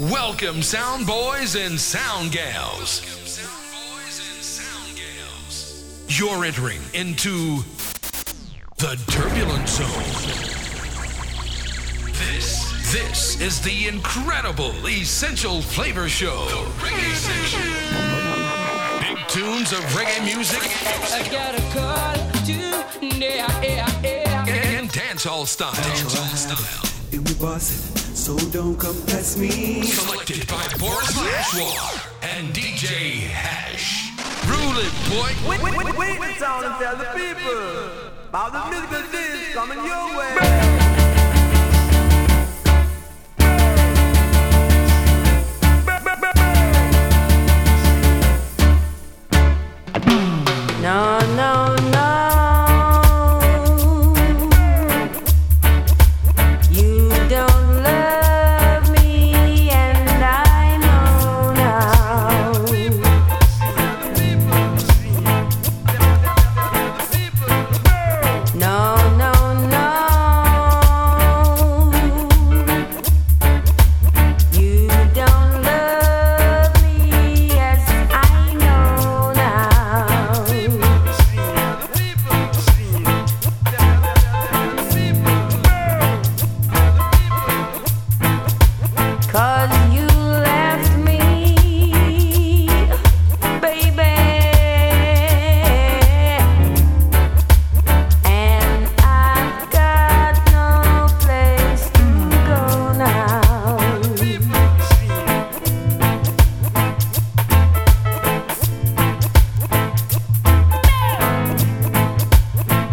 Welcome, sound boys and sound gals. You're entering into the turbulent zone. This, this is the incredible Essential Flavor Show. The Reggae Section. Big tunes of reggae music. I got a call to yeah, yeah, yeah. And dancehall style. Dancehall style. And we boss it, so don't come test me. Selected by Boris Lashwar and DJ Hash. Rule it, boy. Wait, wait, wait, wait, wait, sound and tell the people about the musical disc coming your way. No, no, no.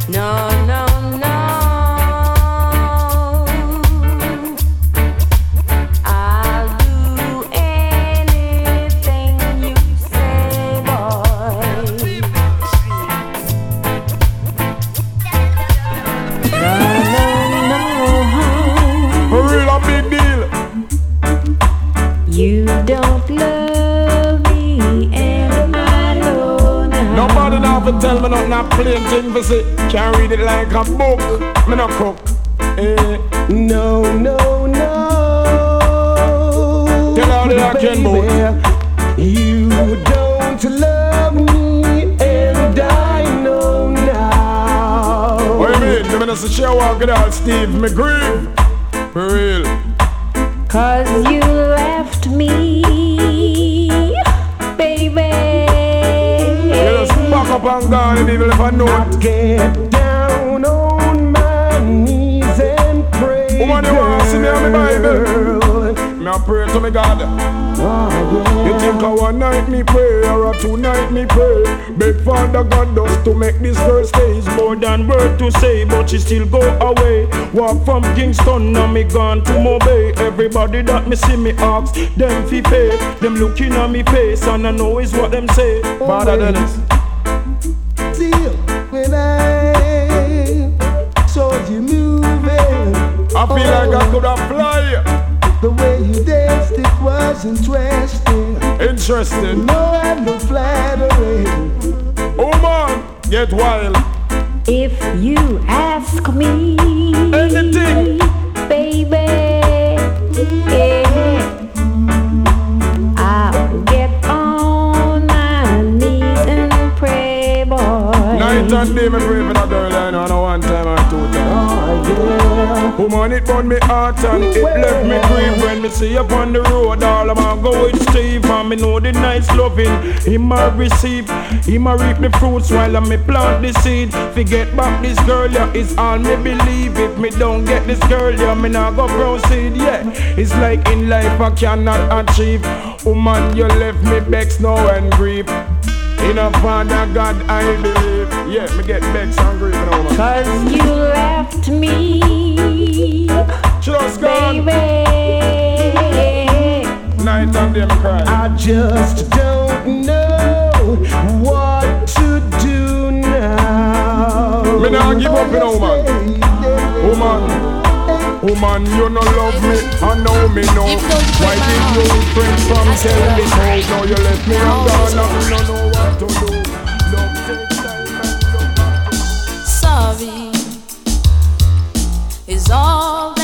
No, a book. Me no cook. Eh. No, no, no. Tell all the action boy. You don't love me, and I know now. What you mean? The minister share walk it out, Steve McGree. Beg Father God does to make this girl stay. It's more than word to say, but she still go away. Walk from Kingston, now me gone to Mobay. Everybody that me see me ask, them fi pay. Them looking at me face and I know is what them say. Father Dennis. Still, when I saw you moving, I feel like I could have oh. fly. the way you danced, it was interesting. Interesting. Night and day me pray for that girl I know, a one time or two times. Woman, it burn me heart and it left me grief when me see up on the road. All of my go with Steve and me know the nice loving him a receive. Him a reap the fruits while I me plant the seed. Forget back this girl, yeah, it's all me believe. If me don't get this girl, yeah, me not go proceed. Yeah, it's like in life I cannot achieve. Woman, you left me vexed now and grief. In a father God I believe. Yeah, me get vexed and grief now. Cause you left me, Just gone. baby. Night and day me cry. I just don't know what to do now. Me nah give up, you know, man. Woman. Woman, you no love me, I know me no. Why did you friends from tell me so? Now you left me and gone, you no know what to do. Love takes time and love. Sorry is all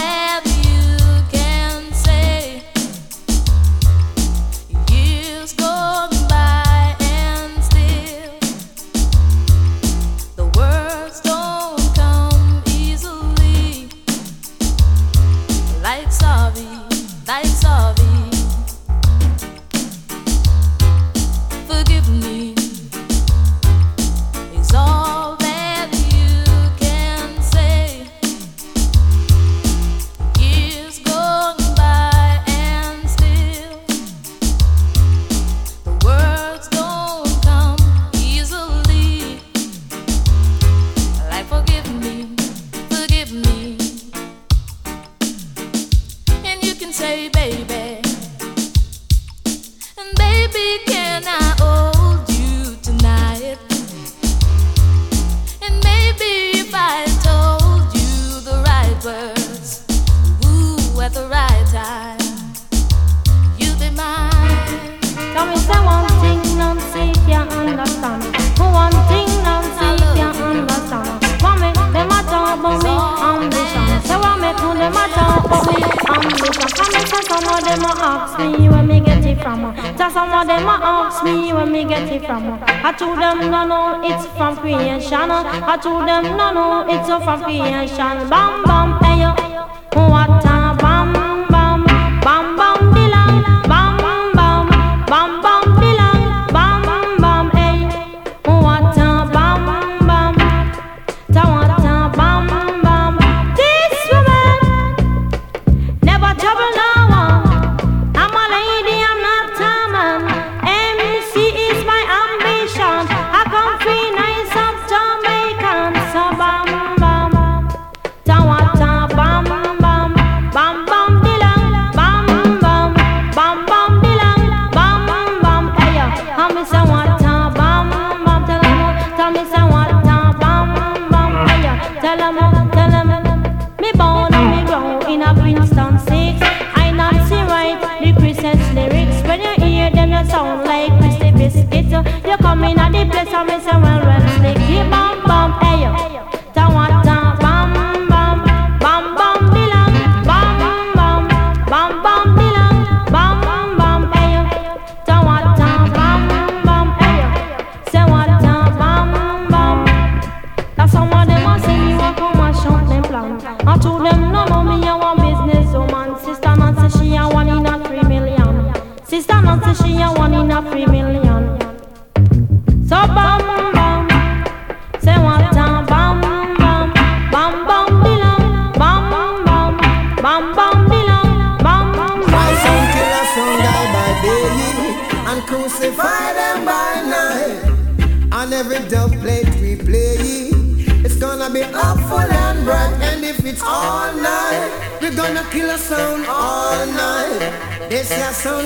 Look at comments and some of them a ask me where me get it from. So some of them a ask me where me get it from. I told them no no, it's from creation. I told them no no, it's from creation. Bam bam.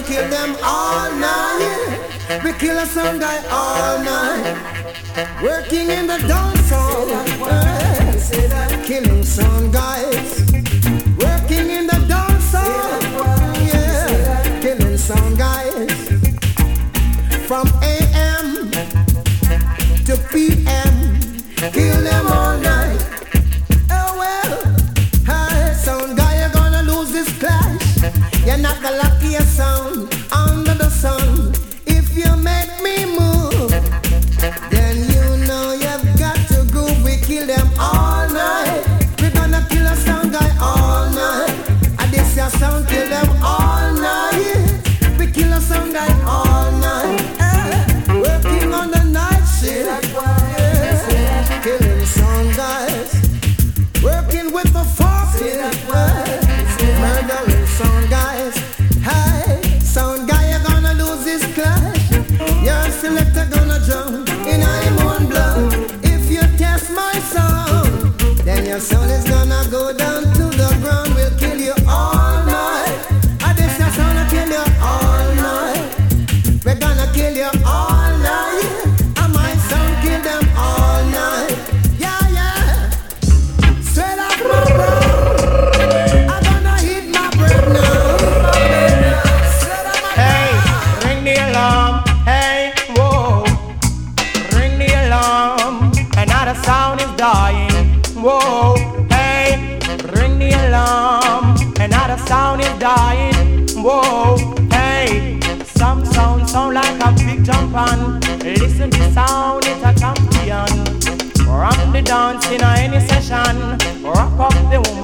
kill them all night. We kill a sun guy all night. Working in the dance hall, killing sun.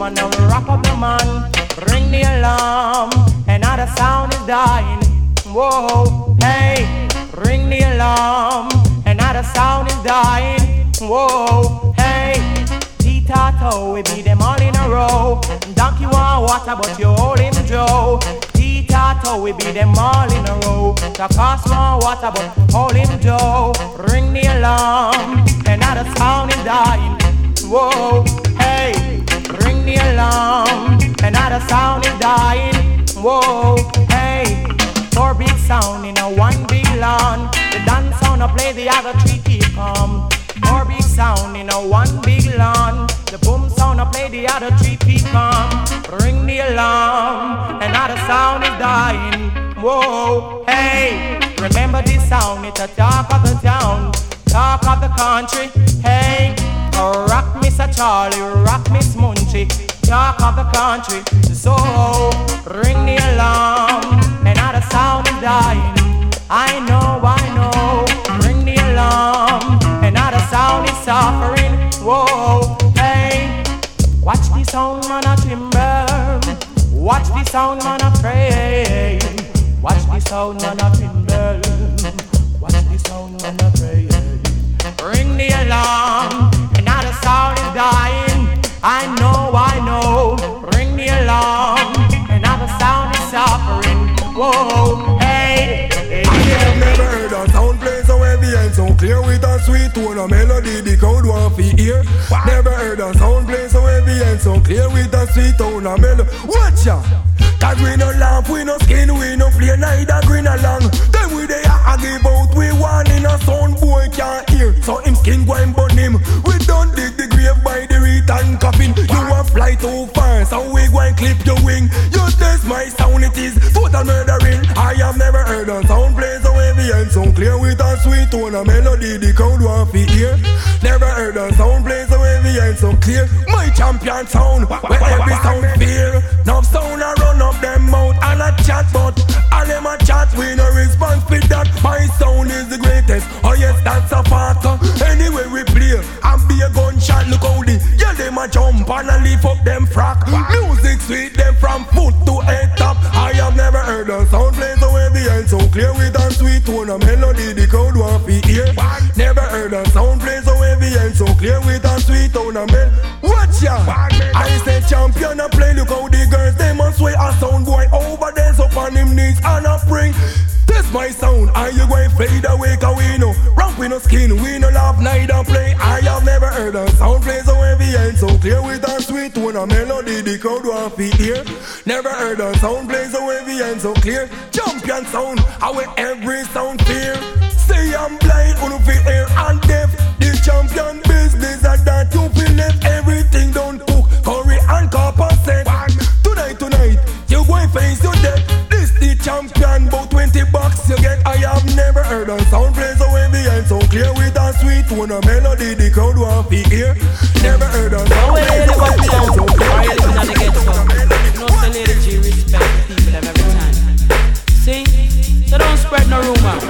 woman and we rock up the man. Ring the alarm, another sound is dying. Whoa, hey, ring the alarm, another sound is dying. Whoa, hey, Tito, we beat them all in a row. Donkey want water, but you hold him Joe. Tito, we beat them all in a row. The cost want water, but hold him Joe. Ring the alarm, another sound is dying. Whoa, hey ringing the alarm. Another sound is dying. Whoa, hey, four big sound in a one big lawn. The dance sound play the other three keep come. Four big sound in a one big lawn. The boom sound I play the other three keep come. Ring the alarm. Another sound is dying. Whoa, hey, remember this sound? It's a talk of the town, talk of the country. Hey, rock Mr. Charlie, rock Miss Moon. Munchie talk of the country. So ring the alarm, another sound is dying. I know, I know. Ring the alarm, another sound is suffering. Whoa, hey, watch the sound man a timber. Watch the sound man a pray. Watch the sound man a timber. Watch the sound man a pray. Of melody the crowd want to hear. Never heard a sound play so heavy and so clear with a sweet tone of melody. Watch ya. Cause we no laugh, we no skin, we no play neither green along. Then we they a give out, we want in a sound boy can't hear. So him skin go and burn him. We don't dig the grave by the return coffin. You want fly too far, so we go and clip your wing. You test my sound, it is total murdering. I have never heard a sound play so heavy and so clear with a sweet tone of melody. The crowd want to hear. Never heard a sound play so heavy and so clear. My champion sound, where every sound fear. Now sound a run up them mouth and a chat, but all them a chat, we no response with that. My sound is the greatest. Oh yes, that's a fact. Anyway we play and be a gunshot. Look how the yeah them a jump and a lift up them frack. Music sweet them from foot to head top. I have never heard a sound play so heavy and so clear with a sweet tone of melody. The crowd want to hear. Never heard a sound play so and so clear with a sweet melody. Watch ya. I say champion a play. Look how the girls they must sway a sound boy over there so on him knees and a bring. This my sound, are you going fade away? Cause we know, ramp we no skin, we no laugh, neither play. I have never heard a sound play so heavy and so clear with a sweet tone, a melody the crowd want to hear. Never heard a sound play so heavy and so clear. Champion sound, how every sound fear. Say I'm blind, on fi air and deaf. Champion business and that you feel left everything done cook, curry and copper set. Tonight, tonight, you going face your death. This the champion, about 20 bucks you get. I have never heard a sound play so heavy and so clear with a sweet tone, a melody the crowd want to hear. Never heard a sound play so heavy and so clear a sweet tone, a melody the crowd want to hear. respect people every time. See, so don't spread no rumor.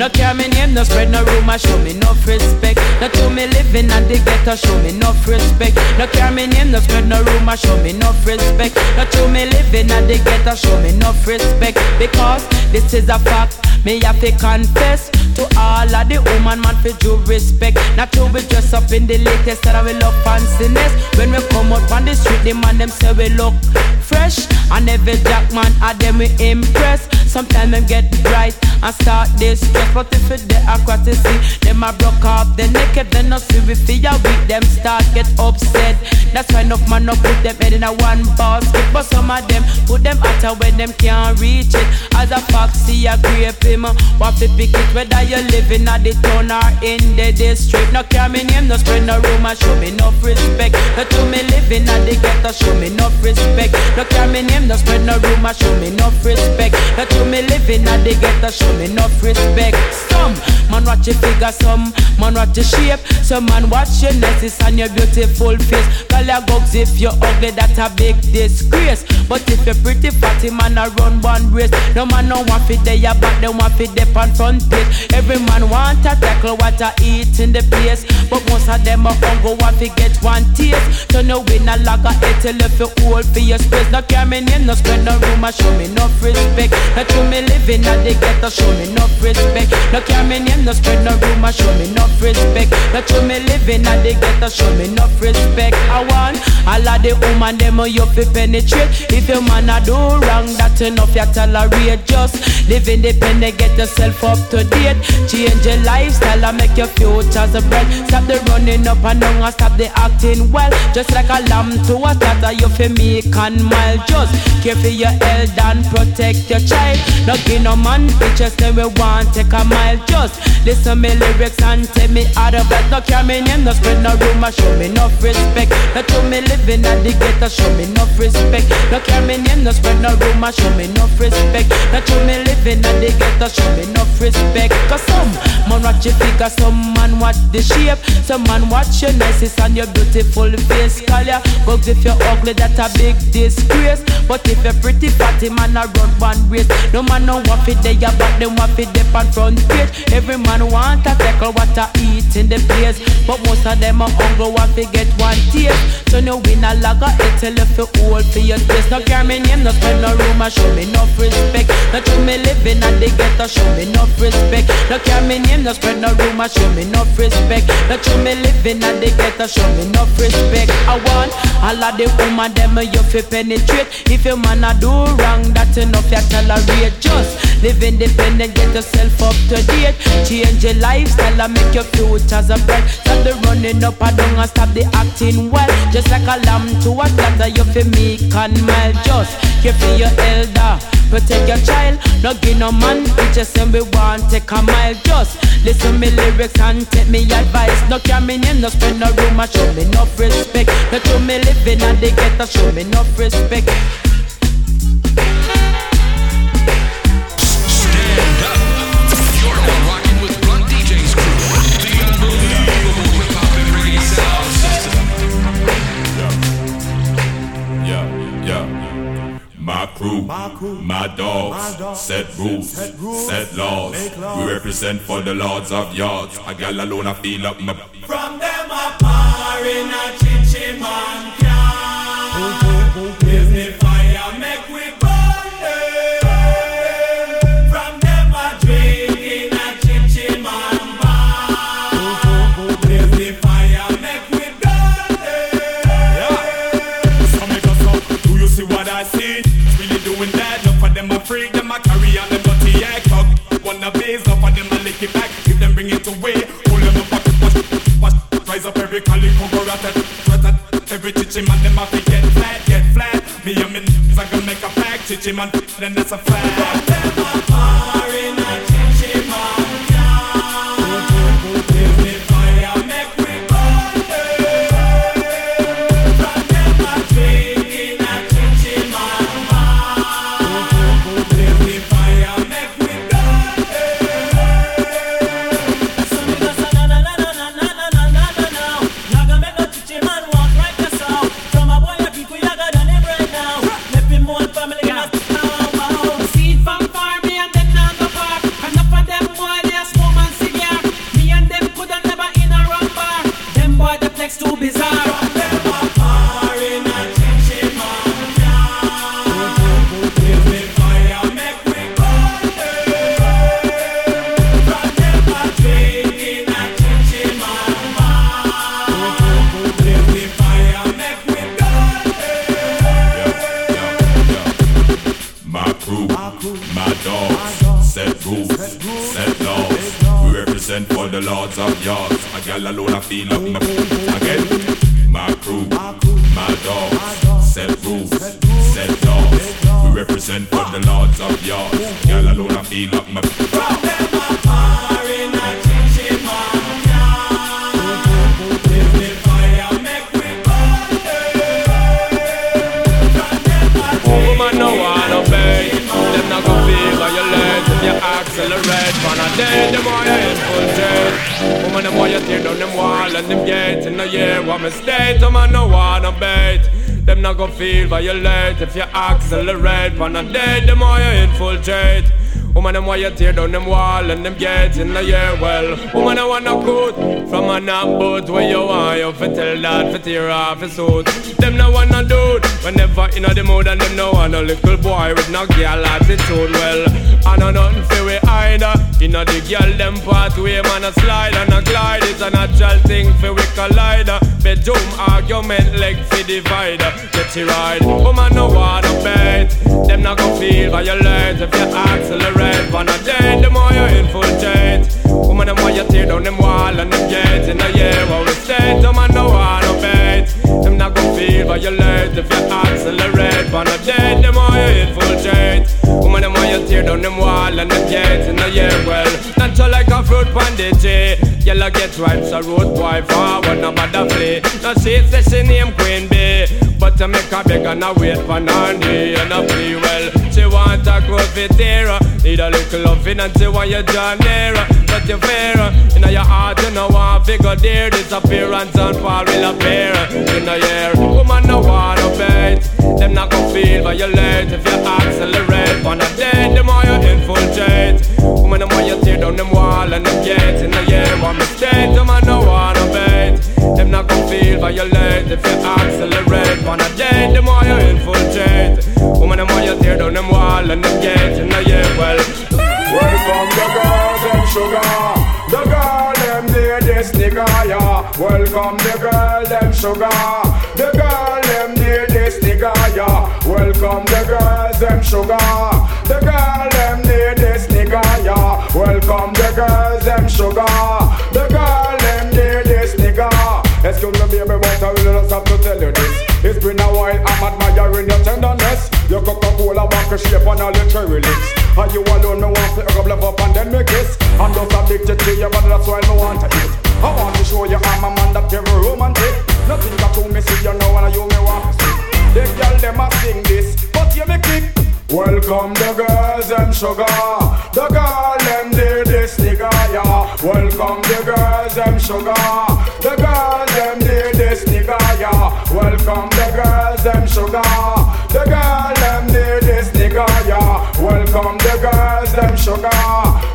No care me name, no spread no rumor, show me no respect. No to me living at the ghetto, show me no respect. No care me name, no spread no rumor, show me no respect. No to me living at the ghetto, show me no respect. Because this is a fact, me have to confess to all of the woman man for due respect. Not to be dressed up in the latest that we look fanciness. When we come out on the street, the man them say we look fresh, and every jack man a them we impress. Sometimes them get bright and start this stress, but if it they across the sea, them a broke off the neck. They not see we feel weak, them start get upset. That's why enough man no put them head in a one basket, but some of them put them out when them can't reach it. As a foxy, a grape him, what to pick it whether you living at the town or in the district. No care me name, no spread no rumor, show me no respect. No to me living at the ghetto, show me no respect. No care me name, no spread no rumor, show me no respect. No to me living at the ghetto, show me no respect. Some man watch your figure, some man watch your shape, some man watch your necklace and your beautiful face. Call your gugs if you're ugly, that's a big disgrace. But if you're pretty fatty, man, I run one race. No man no want fit there, but they want fit there on front page. Every man want a tackle what I eat in the place, but most of them are hungry want to get one taste. Turn you win a lager, it till if you hold for your space. No care me name, no spend no room, I show me no respect. Not to me living at the ghetto, show me no respect. No care me name, no spread no rumor, show me no respect. Not to me living at the ghetto, show me enough respect. I want all of the woman them you fi penetrate. If your man a do wrong, that enough you tolerate. Just live independent, get yourself up to date. Change your lifestyle and make your future's a bright. Stop the running up and down and stop the acting well. Just like a lamb to a slaughter, you fi make and mile. Just care for your health and protect your child. No give no man bitches, then we want take a mile. Just listen me lyrics and tell me out of it. No care me name, no spread no rumor, show me enough respect. No to me living at the ghetto, show me enough respect. No care me name, no spread no rumor, show me enough respect. No to me living at the ghetto, show me enough respect. Cause some man watch your figure, some man watch the shape, some man watch your niceness and your beautiful face. Call ya, if you're ugly, that a big disgrace. But if you're pretty fatty, man, I run one race. No man no want fit there, but them want fit dip on front page. Every man want a tackle what I eat in the place. But most of them are hungry, want to get one taste. So no win a lager, it's a little old for your taste. No care me name, no spend no room, show me enough respect. No to me living at the ghetto, show me enough respect. No care me name, no spread no room, show me enough respect. No to me living at the ghetto, show me enough respect. I want all of the woman them you fi penetrate. If your man a do wrong, that's enough you tolerate. Just live independent, get yourself up to date. Change your lifestyle and make your futures a bright. Stop the running up and down and stop the acting well. Just like a lamb to a slaughter, you fi meek and mild. Just care for your elder. Protect your child, no give no man bitches and we want take a mile. Just listen me lyrics and take me advice. No care me name, no spend no room, show me enough respect. No to me living and they get to show me enough respect. My crew, my dogs, set rules, set laws. We represent for the lords of yards. A gal alone, I feel up my. From them par in a chichi man Rise up every calico, go rat rat rat. Every chichi man, them a fi get flat, get flat. Me and me n***s I gonna make a pack. Chichi man, then that's a fact. Them a par in gal alone, I feel up my again. My crew, my dogs, set rules, set dogs. We represent for the lords of yards. Gal alone, I feel up my From them a you accelerate From a day them want you infiltrate Woman them want you tear down them wall And them gates. In the year What mistake Woman no wanna bait. Them not go feel violate. If you accelerate From a day them want you infiltrate Woman, them want you tear down them wall and them gates in the year. Well, woman, I want no good from a knock boat where you want you fi tell that fi tear off his suit. Them no want no dude whenever in the mood and them no want no little boy with no girl attitude. Well, I know nothing fi we hide. In the girl them pathway, man a slide and a glide. It's a natural thing for we collide. Bedroom argument, leg for divide. Get you right, woman no wanna bet. Them not gon' feel violent if you accelerate. On a day, the more you infiltrate. Woman them want you tear down them wall and them gates. In the year where we stay, them man no wanna bet. Them feel violent if you accelerate. On a day, the more you infiltrate. Woman them want you tear down them wall and them gates. In the year well, natural like a fruit pandage. Yellow get right, so road boy forward, no matter flee. No see it's the she name Queen Bee. But to make a beg and a wait for Nandi and a plea well. She want a fit. Need a little loving and she want you draw nearer. But you fear in your heart, you know want figure there. Disappearance and fall will appear in a year. Woman no wanna bait. Them not gon' feel violate if you accelerate. On a day, the more you infiltrate. Woman, the more you tear down them wall and them gates in the year. One mistake, them man no wanna bait. Them not gon' feel violate if you accelerate. On a day, the more you infiltrate. Woman, the more you tear down them wall and them gates in the year. Well, welcome the girls and sugar. The girl them near this nigga, yeah. Welcome the girl them sugar. The girl them near this nigga, yeah. Welcome the girls them sugar. The girl Welcome the girls them sugar. The girl them near this nigga. Excuse me, baby, but I really just have to tell you this. It's been a while, I'm admiring your tenderness. Your Coca-Cola back shape and all your cherry lips. And you alone, me want to rub love up and then me kiss. I'm just addicted to you, but that's why me want to eat. I want to show you I'm a man that very romantic. Nothing got to me see you know and you me want to see. The girl them a sing this, but you me kick. Welcome the girls and sugar. The girl Welcome the girls them sugar. The girls them did this nigga yeah. Welcome the girls them sugar. The girl them did this nigga yeah. Welcome the girls them sugar.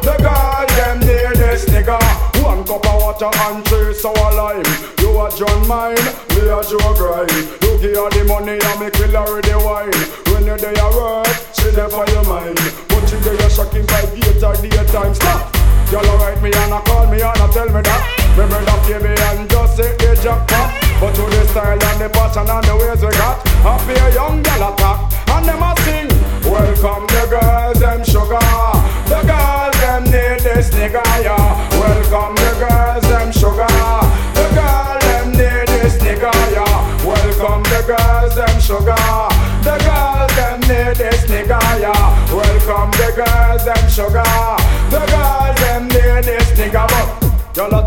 The girl them did this nigga. One cup of water and three sour lime. You a John mine, me a Joe grind. You give her the money and me kill her with the wine. When you day a work, she there for your mind. But you day a shocking by gate or daytime. Stop. Y'all write me and a call me and a tell me that. Remember that baby and just say the jackpot. But to the style and the passion and the ways we got, happy a young gal attack and them a sing. Welcome the girls, them sugar. The girls, them need this nigga, yeah. Welcome the girls, them sugar. The girls, them need this nigga, yeah. Welcome the girls, them sugar. The girls, them need this nigga, yeah. Welcome the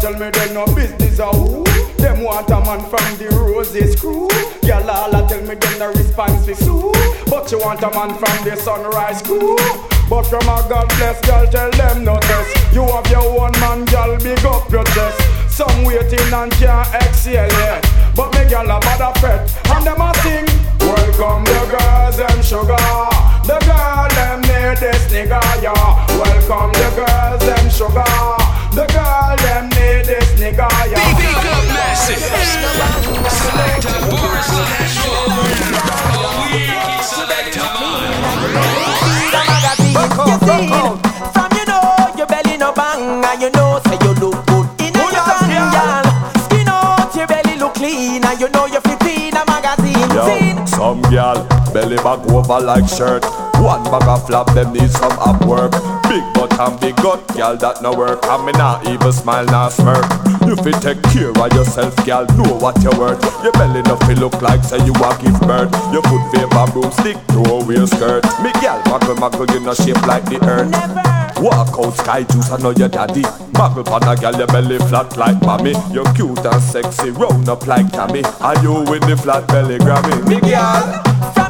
tell me they no business a who? Them want a man from the roses crew. Y'all all a tell me they no response to sue. But you want a man from the sunrise crew. But from a God bless girl tell them no test. You have your own man girl big up your chest. Some waiting and can't exhale yet But me girl a bad a fret. And them a sing Welcome the girls them sugar. The girl them need this nigga yeah. Welcome the girls them sugar The girl them need this nigga yeah Big up massive. Selector Boris Nashville. A week selector From you know your belly no bang and you know say you look good in a your girl. Skin out your belly look clean and you know you fit in a magazine. Yo, some gal belly back over like shirt. One bag of flap, them need some up work. Big butt and big gut, gal that no work. And me not even smile, not smirk. If You take care of yourself, gal. Know what you worth. Your belly no feel look like say you a give birth. Your foot favor broomstick, throw away skirt. Me gal, muckle muckle, you no shape like the earth. Walk out sky juice, I know your daddy. Muckle pan a gal, your belly flat like mommy. You're cute and sexy, round up like Tammy. Are you with the flat belly Grammy? Me gal.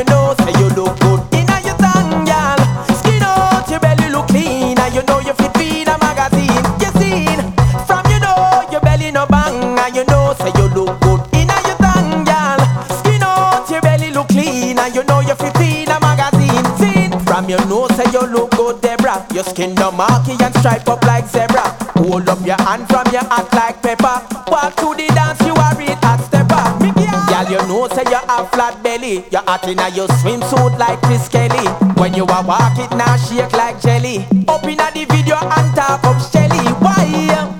You know say you look good in a your tongue, girl. Skin out your belly look clean and you know you fit in a magazine. You seen? From you know your belly no bang and you know say you look good in a your tongue, girl. Skin out your belly look clean and you know you fit in a magazine. Seen? From you know say you look good, Debra. Your skin no marky and stripe up like zebra. Hold up your hand from your act like pepper. Belly. You're hot in your swimsuit like Chris Kelly. When you are walk it now shake like jelly. Up in the video and talk up Shelly. Why?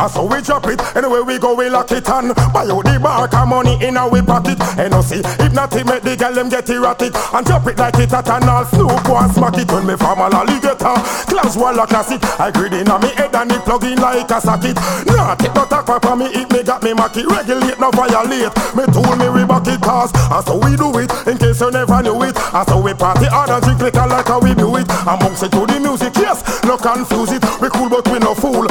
Ah, I saw we drop it. Anyway we go we lock it on. Buy out the bark and money in our we pocket. And no see, if not it make the girl them get erratic and drop it like it at an all Snoop smack it when me from a alligator. Class wall a classic. I grid in on me head and it plug in like a socket. Nah, take no talk for me, it me got me macky. Regulate no violate. Me tool me we back it cause. And so we do it in case you never knew it. And so we party hard and drink liquor like how we do it. Amongst it to the music, yes. No confuse it. We cool but we no fool.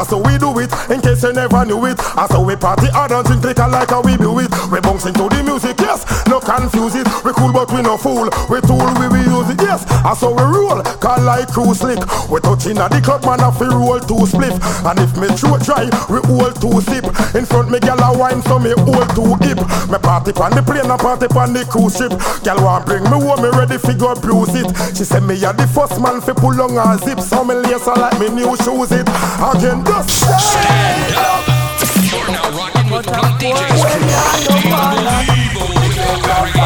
Yes. So we do it in case you never knew it. And so we party hard and drink liquor like how we do it. We bounce into the music, yes. No confuse it. We cool but we no fool. We tool we we use it, yes. And so we roll, call like cruise slick. We touching at the club, man, if we roll two spliff. And if me throat dry, we hold two sip. In front me gal a wine, so me hold two hip. Me party on the plane and party on the cruise ship. Gal want bring me home, me ready fi go abuse it. She say me a the first man fi pull on her zip, so me lace her like me new shoes it. Again, just stand up. You're now rocking with Blunt DJs. Unbelievable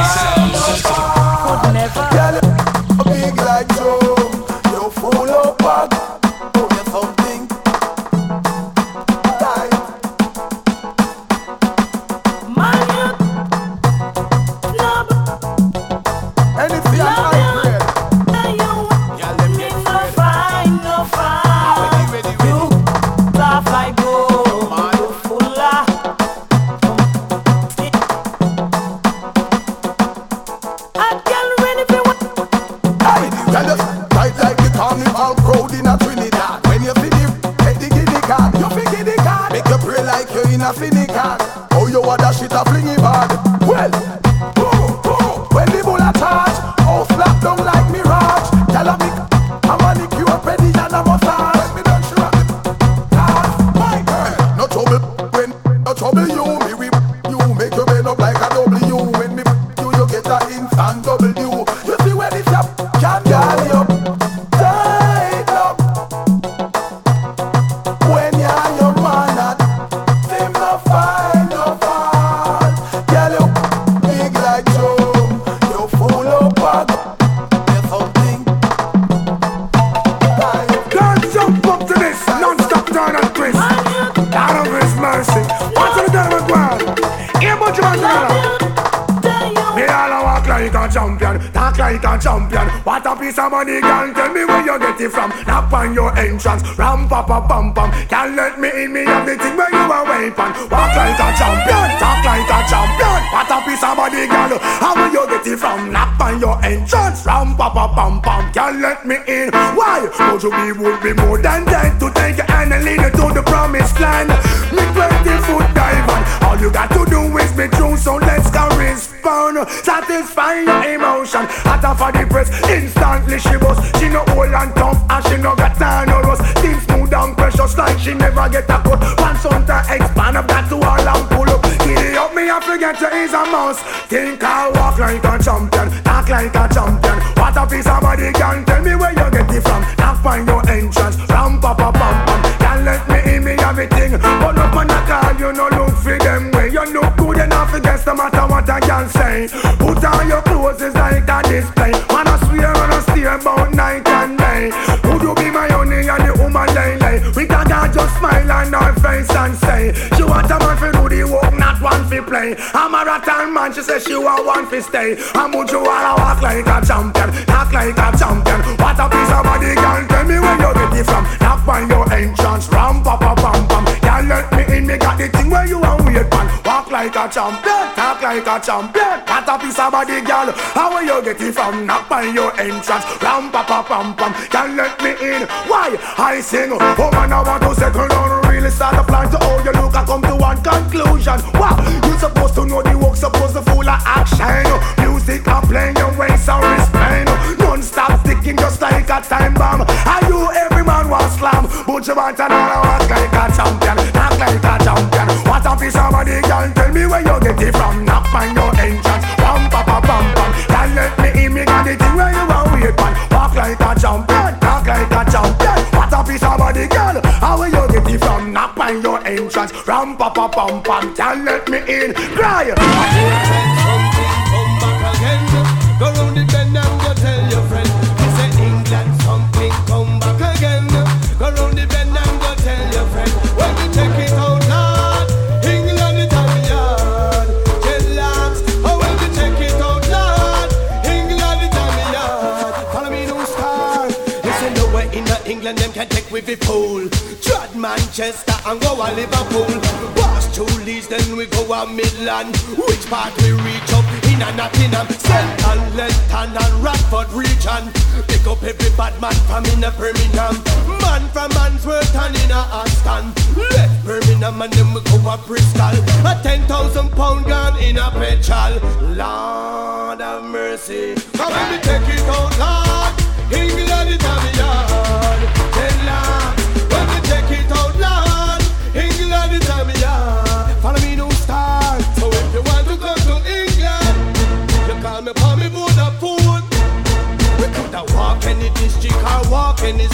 with for them way. You look good enough against no matter what I can say. Put on your clothes, it's like a display. Man, I swear and I steer about night and day. Would you be my honey and the woman lay? We can just smile on her face and say, She want a man for do the work, not one for play. I'm a rattan man, she say she want one for stay. And would you wanna walk like a champion, talk like a champion? What a piece of body, girl, tell me where you get it from. Knock on your entrance, ram pa pa pam like a champion, talk like a champion. What a piece of body, girl, how will you get it from? Knock on your entrance, ram pa pa pam pam. Can't let me in, why? I sing, oh man, I want to settle down, really start a plan to how you look. I come to one conclusion. Wow, you supposed to know the work, supposed to full of action. Music are playing your ways and respect. Non-stop sticking just like a time bomb. Are you every man want slam? But you want another walk like a champion, office of the girl. Tell me where you get it from. Knock on your entrance. Pam pam pam pam pam Can't let me in Me got the thing where you want wait pan Walk like a champion. Talk like a champion. What a piece of the girl. How where you get it from? Knock on your entrance. Ram pam pam pam pam Can't let me in Cry. With the pool. Trot Manchester and go a Liverpool. Pass two Leeds, then we go a Midland. Which part we reach up in a Nottingham? Central, Lenton and Radford region. Pick up every bad man from in a Birmingham. Man from Handsworth and in a Aston. Left Birmingham and then we go a Bristol. A ten thousand pound gun in a petrol. Lord have mercy.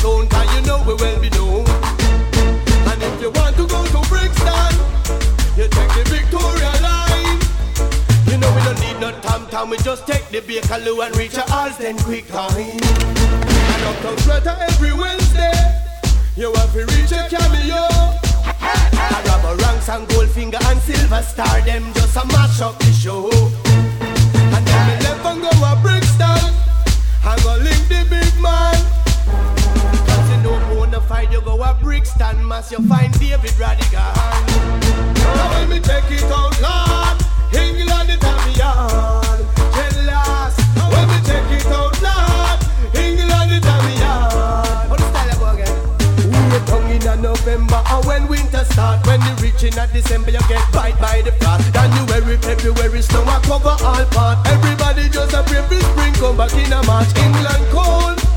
Walk cause you know we well be known. And if you want to go to Brixton, you take the Victoria line. You know we don't need no tam tam, we just take the Bakerloo and reach a Alston quick time. And up to Greta every Wednesday, you have to reach a cameo. I grab a ranks and Goldfinger and Silver Star, them just a mash up the show. And then me left and go a Brixton, and go link the big man. Brixton, mass, you find David Rodigan. Now when me take it out, Lord, England it have me yard. Jealous. When me take it out, Lord, England it have me the style again? Eh? We tongue in November and when winter start When you reach in a December you get bite by the frost January, February, snow a cover all part Everybody just a pray for spring come back in a March England cold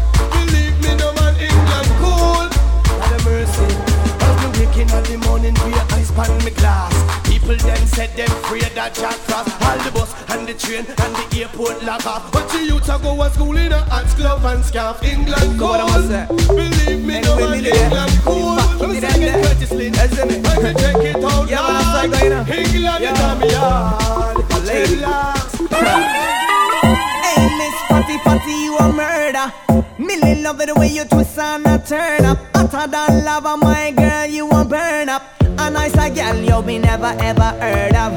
Mercy As me waking in the morning we ice pan me glass. People them said them afraid that Jack Frost. All the bus and the train and the airport lock off. But the youth a go to school in a hats, glove and scarf. England cold. Believe me no man, Anyway, me there. England cold. Let me sing it Curtis Lynn Let me check it. out Yeah, man, I'm Lord. psycho, you know. England is on me yard Relax Miss Fatty Fatty, you a murder. Millie love it the way you twist and a turn up. Hotter than lava, my girl, you a burn up. A nice a girl you be never ever heard of.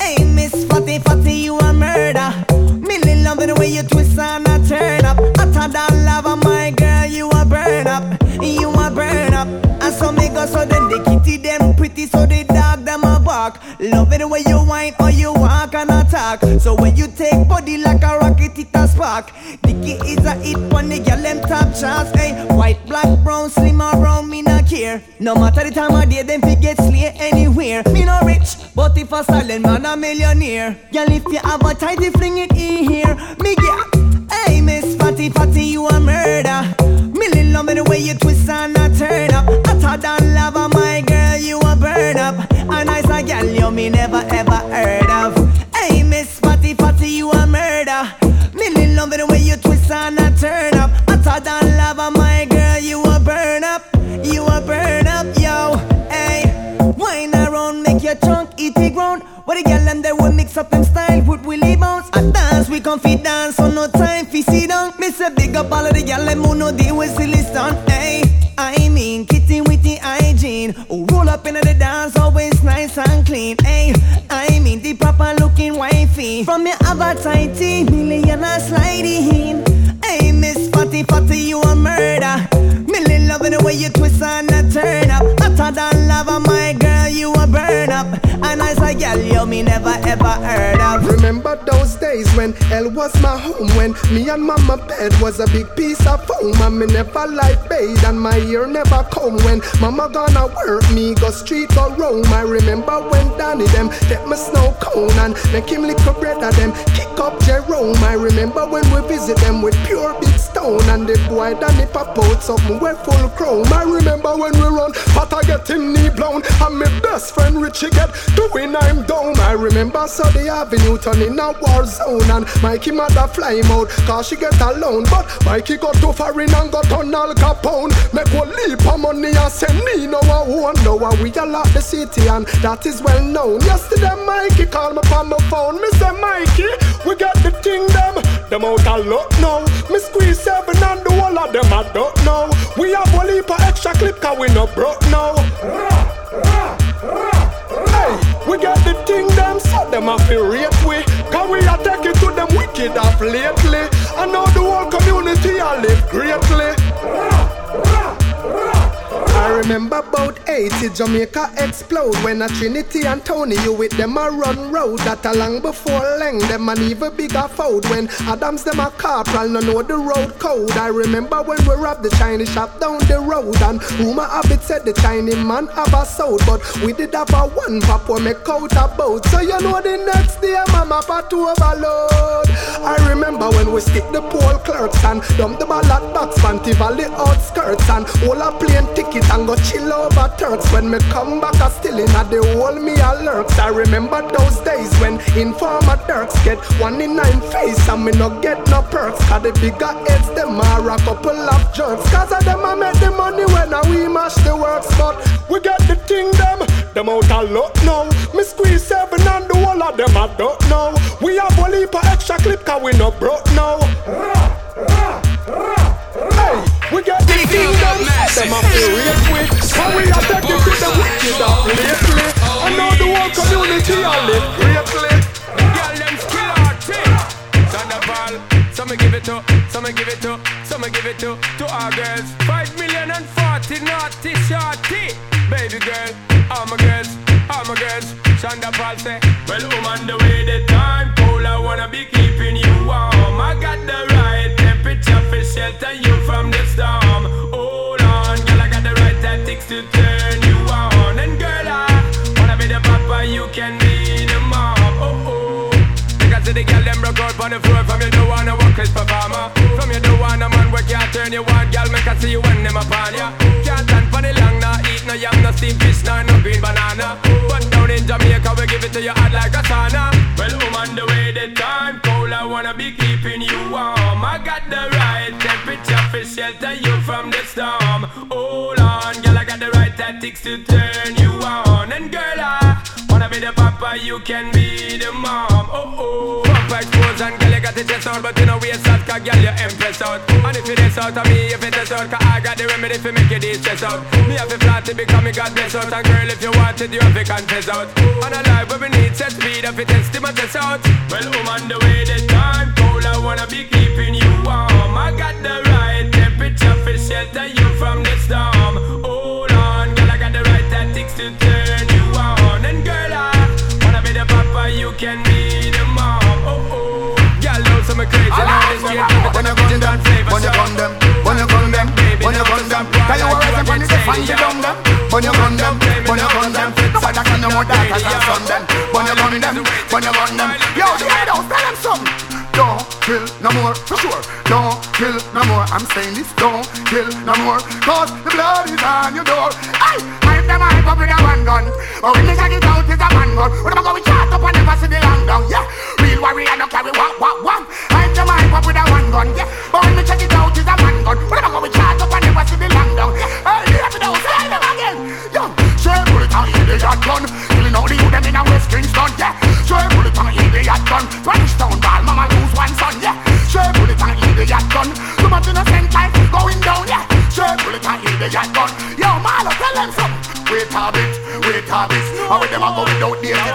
Hey, Miss Fatty Fatty, you a murder. Millie love it the way you twist and a turn up. Hotter than lava, my girl, you a burn up. You a burn up. And so me go so then the kitty them pretty so the dog Love it the way you whine or you walk and attack. So when you take body like a rocket, it a spark. Dicky is a hit when the girl them top shots. Hey, eh? white, black, brown, slim or brown, me not care. No matter the time of day, them fi get slay anywhere. Me no rich, but if a silent man a millionaire. Girl, if you have a tighty, fling it in here. Me get, hey, Miss Fatty Fatty, you a murder. Millie love me the way you twist and a turn up. Hotter than lava, my girl, you a burn up. A girl you me never ever heard of. Hey, Miss Fatty Fatty, you a murder. Millie love the way you twist and a turn up. Hotter than lava, my girl, you a burn up. You a burn up, yo. Make your trunk eat the ground. What the girl and they will mix up them style, put Willie bounce. A dance, we can dance, so no time fi sit down. Me say big up all of the girl them who know deal with silly stunt. Hey, I mean kitty with the hygiene. Who roll up into the dance, always nice and clean. Hey, I mean the proper looking wifey. From your appetite, million a sliding. Hey, Miss Fatty Fatty, you a murder. Millie loving the way you twist and a turn up. Hotter than lava, my girl, you a burn up. A nice a girl, you me never ever heard of. Remember those days when hell was my home When me and mama bed was a big piece of foam And me never like bathe and my ear never come When mama gonna work me go street go roam I remember when Danny them get me snow cone And make him lick a bread of them up Jerome I remember when we visit them with pure big stone and the boy Danny pop out something we're full chrome. I remember when we run, but I get him knee blown. And my best friend Richie get doing I'm down. I remember Sunday Avenue turning a war zone and Mikey mother fly him out cause she get alone. But Mikey got too far in and got on Al Capone. Make one leap of money and send me no one. Know we a lot the city and that is well known. Yesterday Mikey called me on my phone. Say Mikey, we got the thing them. Them out a lot now. Me squeeze seven and the whole of them I don't know. We have a leap extra clip cause we no broke now. Hey, we got the thing them so them have to rate we. Cause we are taking to them wicked off lately. I know the whole community I live greatly. I remember about 80 Jamaica explode when a Trinity and Tony you with them a run road that a long before Leng them an even bigger fold when Adams them a corporal no know the road code. I remember when we robbed the Chinese shop down the road and rumor habit said the Chinese man have a sold but we did have a one pop when make out a boat. So you know the next day mama part overload I remember when we stick the pole clerks and dump the ballot box Fanti Valley outskirts and all a plane ticket and go chill over Turks. When me come back, I still in a the whole me a lurks. I remember those days when informer Turks get one in nine face and me no get no perks. Cause the bigger heads, them are a couple of jerks. Cause of them I make the money when I we mash the works. But we get the thing them, them out a lot now. Me squeeze seven and the whole of them I don't know. We have a of extra clip cause we no broke now. Hey, we get the thing them, them a feel real quick. And we are taking to the wicked up lately. I know the whole community I live greatly. Girl, them skill arty. Thunderball. Some give it to, some give it to, some give it to, to our girls. Five million and forty naughty shorty. Baby girl, all my girls, all my girls. Shonda Paul say, Well, woman, the way Because the girl them broke out on the floor from you don't wanna work as performer. From you don't wanna man work can't turn you on, girl. Make I see you when them upon ya. Can't stand for the long, nah eat no yam, no steamed fish, nah no green banana. But down in Jamaica we give it to you hot like a sauna. Well, woman, the way the time cold, I wanna be keeping you warm. I got the right temperature for shelter you from the storm. Hold on, girl, I got the right tactics to turn you papa, you can be the mom. Oh oh. Papa expose and girl, you got the chest out, but you know we out, cause girl, you impress out. And if it is out of me, if it is out, cause I got the remedy for make it stress out. Me have a flat to become a God bless out. And girl, if you want it, you have to confess out. And a life where we need set speed, if it is to my test out. Well, woman, the way the time cold, I wanna be keeping you warm. I got the right temperature for shelter you from the storm. Hold on, girl, I got the right tactics to turn can be the mom. Oh oh, girl, know some crazy. Now this game, When you gun them, when you gun them, when you gun them, when you gun them, tell you what I'm going to find you down them. When you gun them, when you gun them, nobody can know more daughters and son them. When you gun them, when you gun them, yo, the out, tell them something. Don't kill no more, for sure. Don't kill no more. I'm saying this, don't kill no more. Cause the blood is on your door. Hey, hype them hype up with a one gun.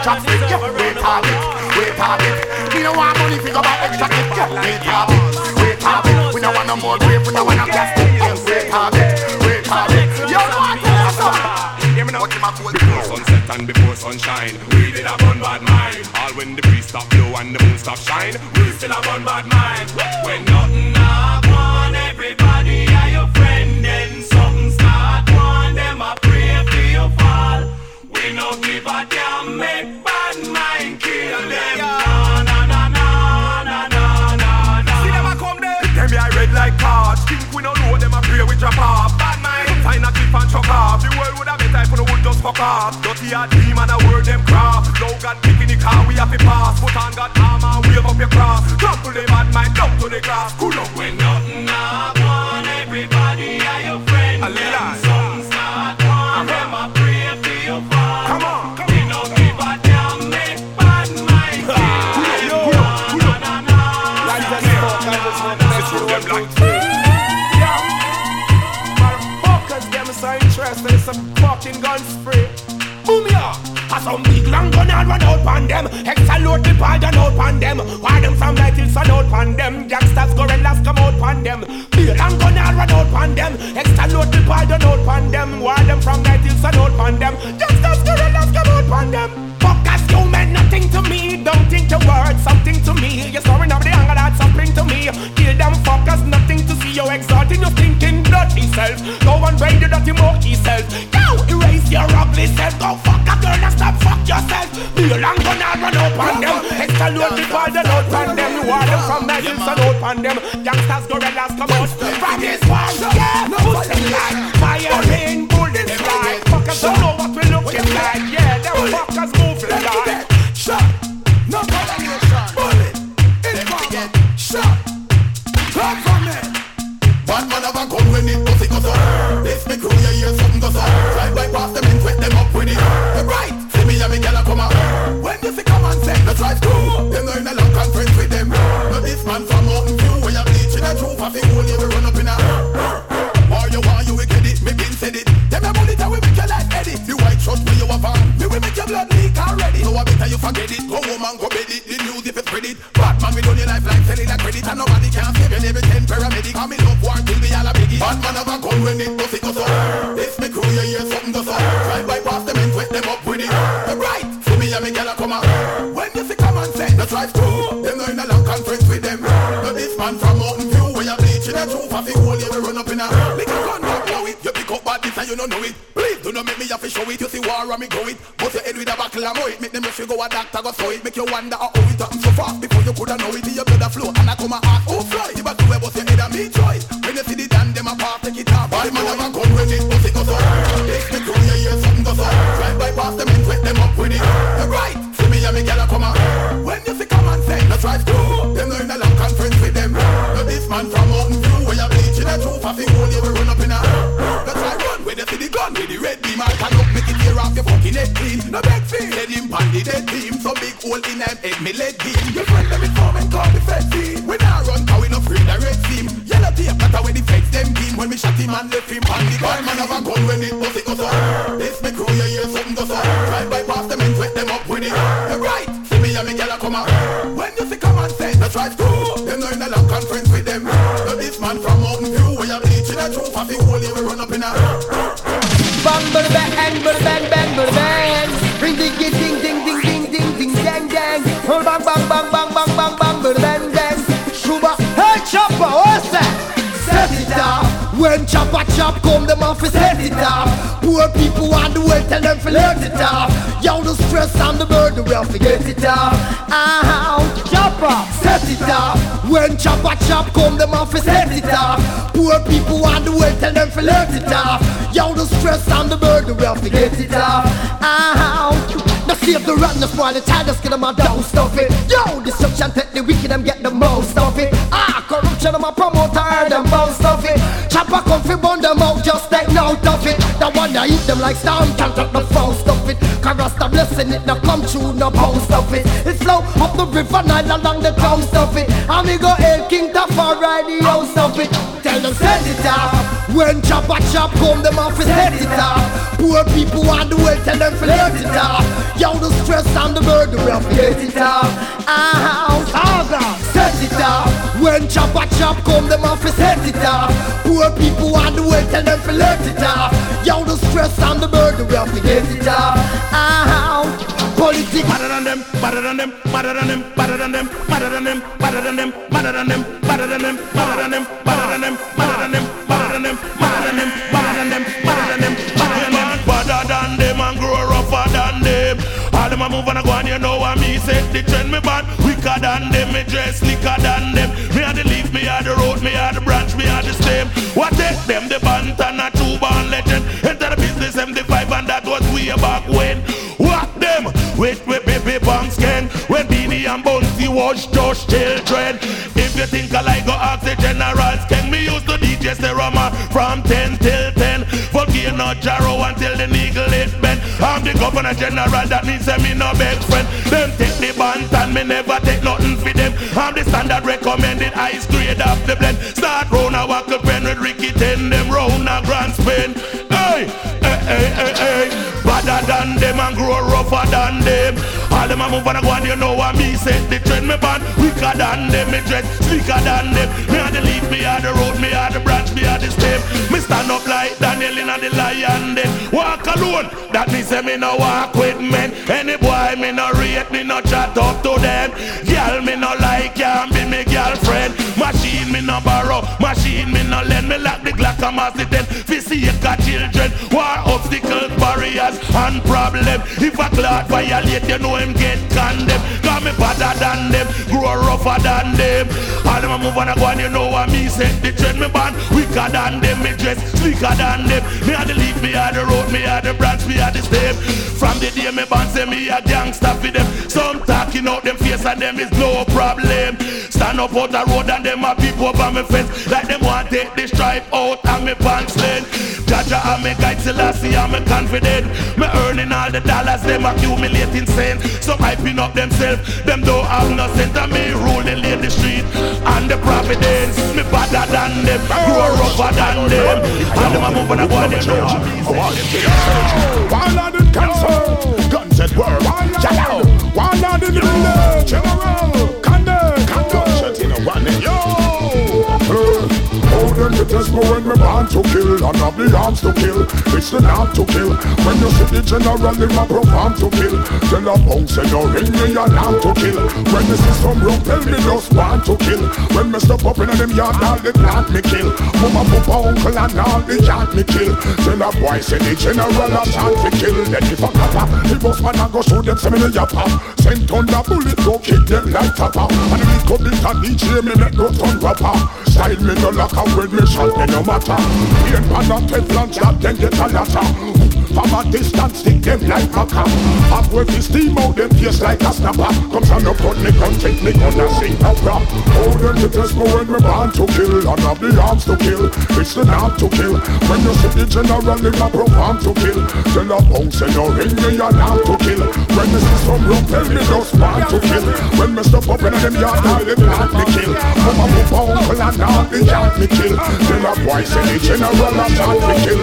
Chopstick? Yeah, wait a bit, wait a bit. Me no want money fi go buy extra clip. Yeah, wait a bit, wait a bit. We no want no more grave, we no want no plastic. Yeah, wait a bit, wait a bit. Yo, tell us something. Hear me now. Before sunset and before sunshine, we did have one bad mind. All when the breeze stop blow and the moon stop shine, we still have one bad mind. And chuck off. The world would have type for the wood just fuck off. Dirty a team and a word them craft. Logan picking the car we have to pass. Put on got armor, wave up your cross. Trample the bad mind down to the grass. Cool up when nothing long run out pan them. Extra the pardon out pan them. Why them from night till sun out pan them? Gangsters gorillas come out pan them. Big long gun and run out pan them. Extra the pardon out pan them. Why them from night till sun out pan them? Gangsters gorillas come out pan them. Fuckers you meant nothing to me. Don't think the word something to me. You're storing up the anger that's something to me. Kill them fuckers nothing to see. You exalting your thinking dirty self. Go and brain your dirty monkey self. Go erase your ugly self Go fuck a girl and stop fuck yourself. Be a long gun and run up on them. Load the ball the load on them. You want them from Medicine out on them. Gangsters gorillas come out From this war yeah. Pussy like credit And nobody can save you. Never ten paramedic And me love war till we all biggie. Bad man a gun when it goes it goes up This me crew you hear something goes up Drive by past them and wet them up with it. Right, see me and me gyal a come out. When you see come and say No drive through Them no in a long conference with them. No this man from Mountain View Where you bleaching a truth of the whole you run up in a Little gun don't know it You pick up bad this and you don't know it. Do not make me have to show it. You see war and me go it. Bust your head with a buckle and it. Make them if you go a doctor go sew it. Make you wonder how it happen so fast Before you coulda know it up Right. See me and me gyal a come out. When you see come and say No drive through Them no in a long conference with them. No this man from Mountain View Where you bleaching a truth the whole you will run up in a That's why run see the gun with the red beam I can up make it tear off your fucking head clean. No beg feel Head him pan the dead team Some big hole in them head me lead beam. Your friend them inform and call the fed team. We not run cause we no afraid the red team. Yellow tape that's where the feds them beam. When we shot him and left him on the gun. Man have a gun when it bust it goes up When chopper chop come, them off is set it off. Poor people want the world, tell them to let it off. Yo, the stress and the burden, we have to get it off. Uh-huh. Ow, chopper, set it off. When chopper chop come, them off is set it off. Poor people want the world, tell them to let it off. Yo, the stress and the burden, we have to get it off. Ow. Save the the spoil the child, just get them out, don't stop it. Yo, destruction, take the wicked, them get the most of it. Ah, corruption, I'm a promoter, them most of it. Chopper come fi burn them out, just take note of it. The one that eat them like storm, can't take the most of it. Carasta blessing it, now come true, no post of it. It flow up the river Nile along the coast of it. And we go El King Tafar ride the house of it. Tell them send it off. When chopper chop come, them off is set it off. Poor people want the world, tell them to let it off. Yo, the stress and the burden, we have to get it off. Ow, Saga, set it off. When chopper chop come, them off is set it off. Poor people want the world, tell them to let it off. Yo, the stress and the burden, we have to get it off. Ow, uh-huh. Politics. Better than them, better than them, better than them, better than them, better than them, better than them, better than them, better than them, better than them, better than them, better than them, better than them, better than them, better than them, better than them, better than them, better than them, and grow rougher than them. All them a move and a go and you know what me set the trend me bad Wicker than them, me dress slicker than them Me are the leaf, me are the road, me are the branch, me are the them. What take them the band and a true born legend. Enter the business M5 and that was way back when. What them with with baby banks can when Beenie and Bounty was just children. If you think I like go ask the generals, can me use the DJ Serama from 10 till 10. Volcano Jarrow until the needle is bent. I'm the governor general, that that me no best friend. Them take the band and me never take nothing for them. I'm the standard recommended ice grade of the blend. Start round a wackle pen with Ricky ten them round a grand spin. Hey, hey, hey, hey, hey. Badder than them and grow rougher than them. All them a move and a go and you know what me set the trend. Me band weaker than them, me dress sleeker than them. Me a the leaf, me a the road, me a the branch, me a the stem. Me stand up like Daniel in the lion den. Walk alone, that me say me no walk with men. Any boy me no rate, me no chat up to them. Girl me no like, can be me girlfriend. Machine me no borrow, machine me no lend. Me like the Glock and mass the ten. Fi see children, war obstacles, barriers and problem. If a cloud violate, you know him get condemned. Cause me better than them, grow rougher than them. All them a move and a go and you know what me set the trend. Me band weaker than them, me dress sleeker than them. Me a the leaf, me a the road, me a the branch, me a the stem. From the day me band say me a gangster for them. Some talking out them face and them is no problem. Stand up out the road and them a people over me fence. Like them want take the stripe out and me pants lane. Jaja and me guide Selassie and me confident. Me earning all the dollars, them accumulating sin. Some hyping up themselves, them don't have no sense. And me in the street and the providence. Me better than them, grow rougher than them. And them a moving a go they know. One of the cancer, guns at work. One one of the village, general, the test me when me born to kill And have the arms to kill, it's the knife to kill. When you see the general in my perform to kill. Tell a punk say no ring me your alarm to kill. When me see some room tell me just want to kill. When me step up in them yard all the plant me kill. Mama, papa, uncle and all the yard me kill. Tell a boy say the general a chant to kill. Then if a copper, the boss man a go show them say me no yapper Send thunder bullet go kick them like tapper And if it come in a DJ me make go turn rapper Style me no lock and when me shot me no matter. Pain pan a Teflon shot then get a latter from a distance, stick them like maca Half with the steam out, them face like a snapper. Come stand up on me gun, take me gun and sing opera Oh, then you test me when me born to kill And have the arms to kill, it's the knife to kill. When you see the general in a program to kill. Tell a punk say no ring me a knife to kill. When me see some rum, tell me just want to kill. When me step up in them yard, all them plant me kill Come a move uncle and all the yard me kill Tell a boy say the general a chant me kill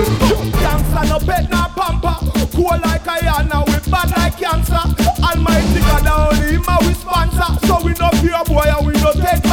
Gangsta no pet no pamper. Cool like a yana, we bad like cancer. Almighty God only him we sponsor So we no fear boy and we no take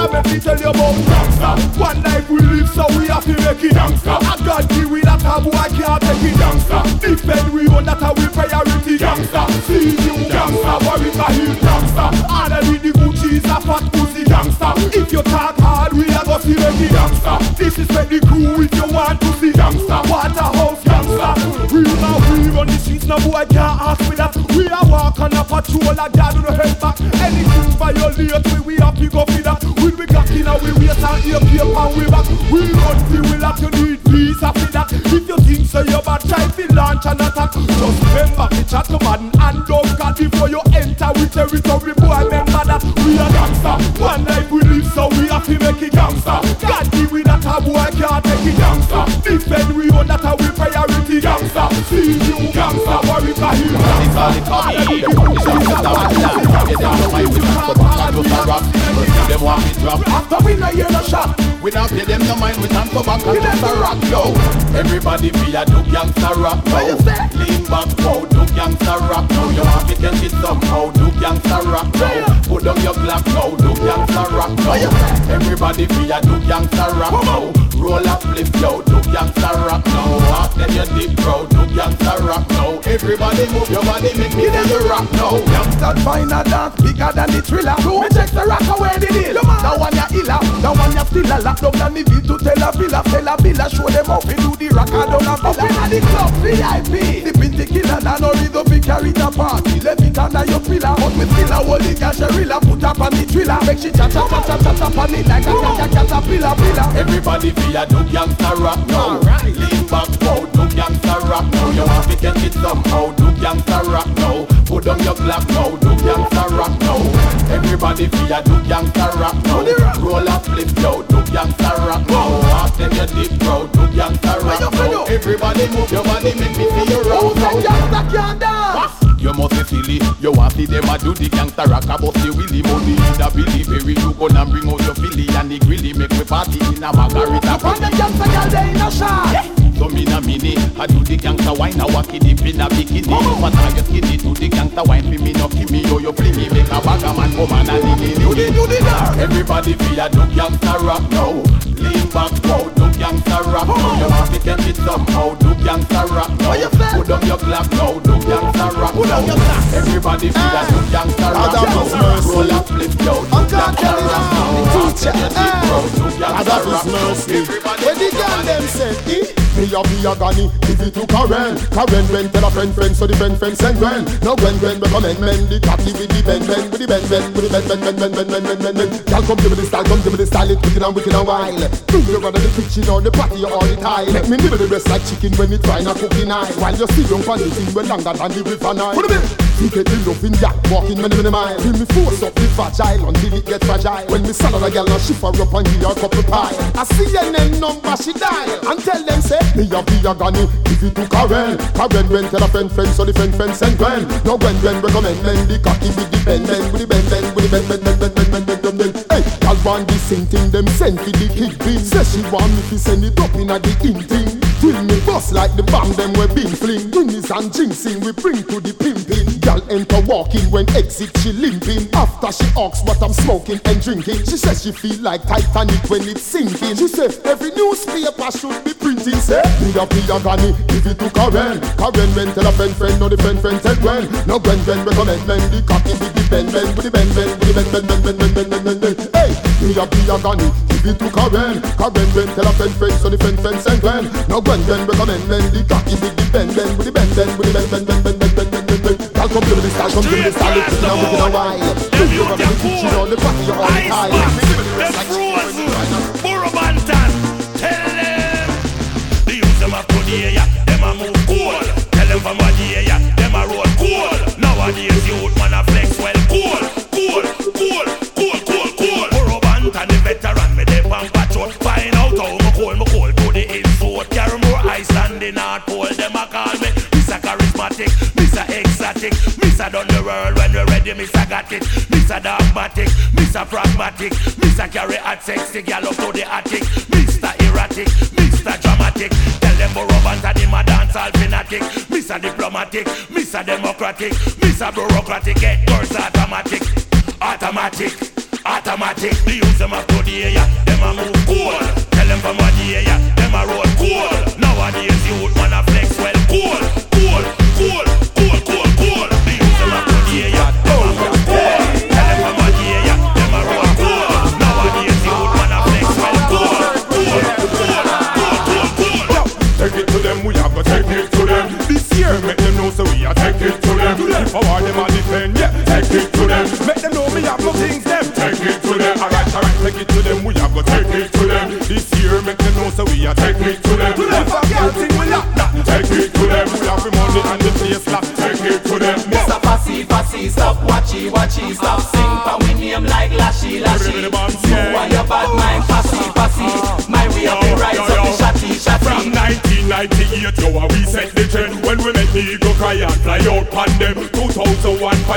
answer Let me tell you about gangsta. One life we live so we have to make it gangsta. A God give we that boy can't take it gangsta. Defend we own that we priority gangsta. See you gangsta, worry for him gangsta. All of the Gucci is a fat pussy gangsta. If you talk hard we a go see make it gangsta. This is for the crew if you want to see gangsta. Waterhouse gangsta. We now we run the streets, no boy can't ask me that. We a walk on a patrol, dad on the head back. Anything violate we, we have to go for that we got in a we wait and ear paper and we back. We run the will have you need peace after that If you think so you bad, try to launch an attack. Just remember to chat to man and don't cut before you enter with territory. Boy Remember that we are gangsta One life we live so we have to make it gangsta God give we that a boy can't take it gangsta Defend we own that a we priority gangsta See you gangsta worry for him Them want me drop. After we no hear no shot We not pay them no mind We stand to back and just a rock yo Everybody be a do gangsta rap now Lean back oh, now Do gangsta rap now You want to get it somehow Do gangsta rap now Put down your Glock now Do gangsta rap now Everybody be a do gangsta rap now Roll up flip yo Do gangsta rap now. Walk then you deep bro Do gangsta rap now. Everybody move your body Make me then you rock now. Youngsters find a dance bigger than the thriller. Me check the rock away the deal? That one ya illa, that one ya still a lock down on the beat to tell a villa Tell a villa show them how we do the rock and down a villa Up inna the club VIP The pinty killer and no rhythm we carry the party. Left it under your pillar But we still a hold the cash Put up on the thriller. Make she chat chat chat chat chat on it like a cat cat caterpillar pillar Everybody feel a do gangsta rock now. Lean back, wow, do gangsta rock now. You want to catch it somehow, do gangsta rock now. Put on your black now, do gangsta rock now. Everybody feel a do gangsta rock now. Roll a flip, yo, do gangsta rock now. After your deep bro, do gangsta rock now. Everybody move your body, make me feel your rock now. You must be silly, you want to them a do the gangsta rock about the willy money in a Billy Berry. You gonna bring out your Philly and the grilly, make me party in a margarita. From the gangsta girl, they in a shot. So me na mini, I do the gangsta wine, I walk it deep in a bikini. Oh. But I get skinny, do the gangsta wine for me, no give me, yo, you fling me, make a bag a man come and a diggy Do the, do the there. Everybody feel a do gangsta rock now. Lean back, wow, rap. Oh. You have to catch it somehow. Do gangsta rap now. You Put up your glass now. Do gangsta rap Put up your glass. Everybody feel that do gangsta rap. Roll up, flip down. Do gangsta rap now. Teacher. Adam is mercy. When the girl them said, me a be a granny, give it to Karen. Karen when tell a friend friend, so the friend friend send Gwen Now Gwen Gwen recommend men, the cocky with the bend bend, with the bend bend, with the bend bend bend bend bend bend bend bend. Bend Girl come give me the style, come give me the style, it wicked and wicked and wild. Do you rather the kitchen or the party all the time Make me nibble the breast like chicken when it trying a cooking eye While you sit down on the thing well longer than the river Nile. Put it in You get the love in that, walking many many miles. Feel me force up the fragile until it get fragile. When me saddle a girl and shift her up and give her a couple pie. I see name number she dial. And tell them say, me a be a granny. Give it to Karen. Karen when tell a friend friend so the friend friend send Gwen Now Gwen Gwen recommend men the cocky with the bend bend With the bend bend, with the bend bend bend bend bend bend bend bend Hey, y'all want the same thing them send for the kick bin Say she want me to send it up in a the in thing. Till me bust like the bang them we been fling. Guinness and jinxing we bring to the pimping Y'all enter walking when exit she limping After she asks what I'm smoking and drinking She says she feel like Titanic when it's sinking She say every newspaper should be printing Say me a be a granny, give it to Karen Karen when tell a friend friend, no the friend friend tell Gwen No Gwen Gwen recommend men the cocky with the bend bend With the bend bend, with the bend bend bend bend bend bend bend bend Hey, me a be a granny, give it to Karen Karen when tell a friend friend, so the friend friend send Gwen No Gwen Gwen recommend men the cocky with the bend bend With the bend bend, with the bend bend bend bend bend bend bend Girl Come to the style, come to the style. You're a bitch, you know the party, you're the Mr. Democratic Mr. Bureaucratic, get girls automatic Automatic, automatic The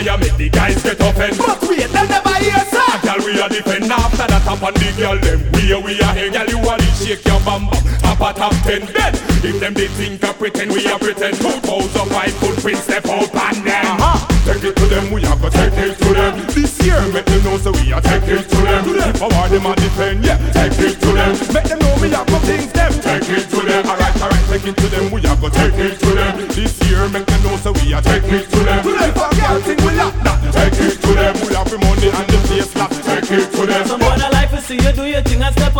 fire make the guys get offend But wait, them never hear, sir. Girl, we are defend after that up on the girl them We are, we are. Hang, girl, you are the shake your bam bam Up at top 10 then If them they think I pretend, we are pretend. 2005 footprint step out pan them. Uh-huh. Take it to them, we have to take it to them. This year, make them know so we are take it to them. If I want them, I defend, yeah, take it to them. Make them know we have no things, them. Take it to them, alright, alright, take it to them We have to take it to them. This year, make them know so we are take it to them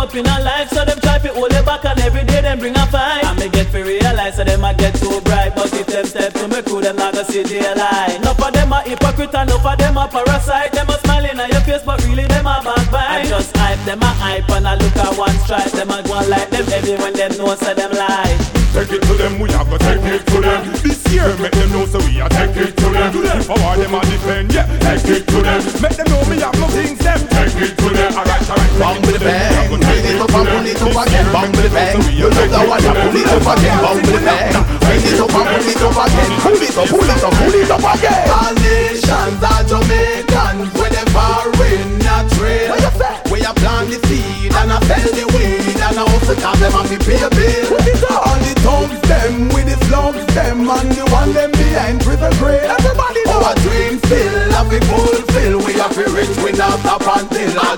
up in a life So them try to hold you back and every day them bring a fight And me get to realize so them a get too bright But if them step to me crew them not gonna see daylight Enough of them a hypocrite and enough of them a parasite Them a smiling at your face but really them a backbite I just hype them a hype and I look at one stripe. Them a go like them heavy when them know say them lie. Take it to them, we have to take it to them. This year, make them know so we are take it to them. If I want them, I defend, yeah, take it to them. Make them know me have no things, them take it to them. Alright, alright, Bang with the bang, pull it up and pull it up again. Bang with the bang, you love the one that pull it up again. Bang with the bang, bring it up and pull it up again. Pull it up, pull it up, pull it up again. All nations are Jamaicans whenever in a trade. What you say? We a plant the seed and a sell the weed and a hustle cause them have to pay a bill. All the thugs them with the slugs them and the one them behind prison grade. Everybody know. Our dreams still have to fulfill. We have to rich, we not stop until all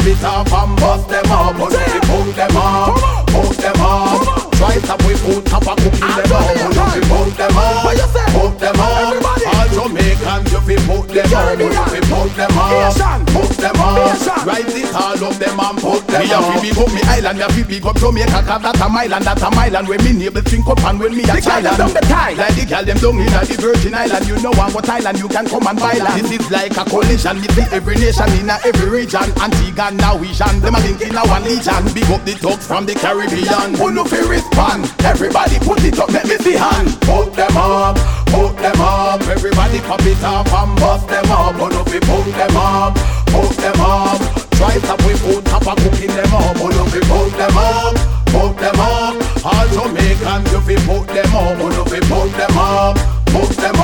Pop it off and bust them up. But we put them up, put them up. Try top we put top a cookie them up. But we put them up, put them up. All Jamaicans you fi put them up. Put them up, put them up. Rise it all up them and put them up Me a fi big up me island, me a fi big up Jamaica Cause that a mile and that a mile And when me neighbors think up and when me a The them Thailand down the Thai. Like the girl them down in the Virgin Island You know on what island you can come and buy land. This is like a collision Me see every nation in a every region. Antigua Norwegian Them a link in a one legion. Big up the thugs from the Caribbean. Who no fi respond Everybody put it up, let me see hand. Put them up, put them up. Everybody pop it up and bust them up. But if we put them up, put them up. Try top we put top a cooking them up. But if we put them up, put them up. All Jamaicans if we put them up. But if we put them up, put them up.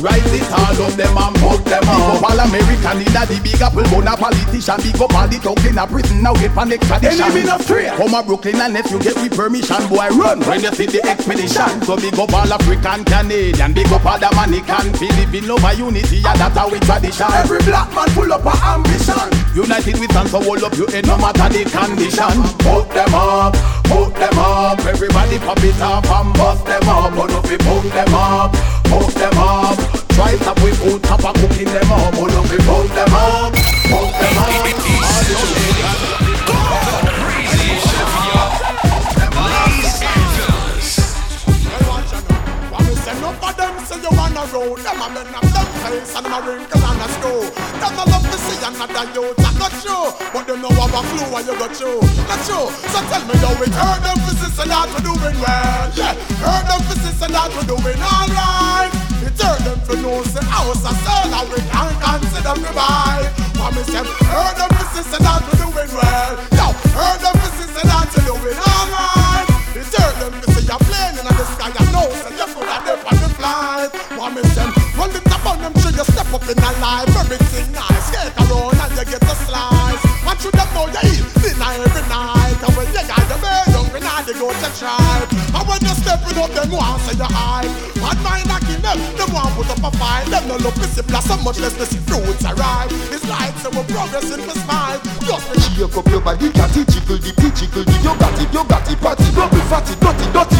Rise it all up them and put them Big up. up all American in a the big apple bun a politician Big up all the thugs in a prison now get pan extradition Enemy not straight. Come a Brooklyn and if you get with permission boy run When you see the expedition So big up all African Canadian Big up all Dominican Philippine love a unity and that's our tradition Every black man pull up a ambition. United we stand so hold up your head eh, no matter the condition Put them up, put them up. Everybody pop it up and bust them up. But if we put them up, put them up. Try top we put top a cooking them up. But if we put them up, put them up. All of them say you wanna roll Them a men of them face and a wrinkle and a screw Them a love to see another youth that not true But they know have a clue what you got through Not true So tell me how it hurt them for sister that we doing well Yeah, hurt them for sister that we doing alright It hurt them for know say house a sell and we can't consider me buy me say, hurt them for sister that we doing well. Yo, hurt them for sister that we doing alright It hurt them to see you plane in the sky I know say you could have them the flight What me say, run the them till you step up in a life Everything nice, skate around and you get a slice. And you them know you eat dinner every night. And when you got the bed hungry now they go to tribe. And when you stepping up them want say you high. Bad mind knocking them, them want put up a fight. Them no look see blossom much less see fruits arrive It's like so we're progressing for smile. Just Shake up your body, catty, jiggle the jiggle the You got it, you got it, party, bubble, fatty, dirty, dirty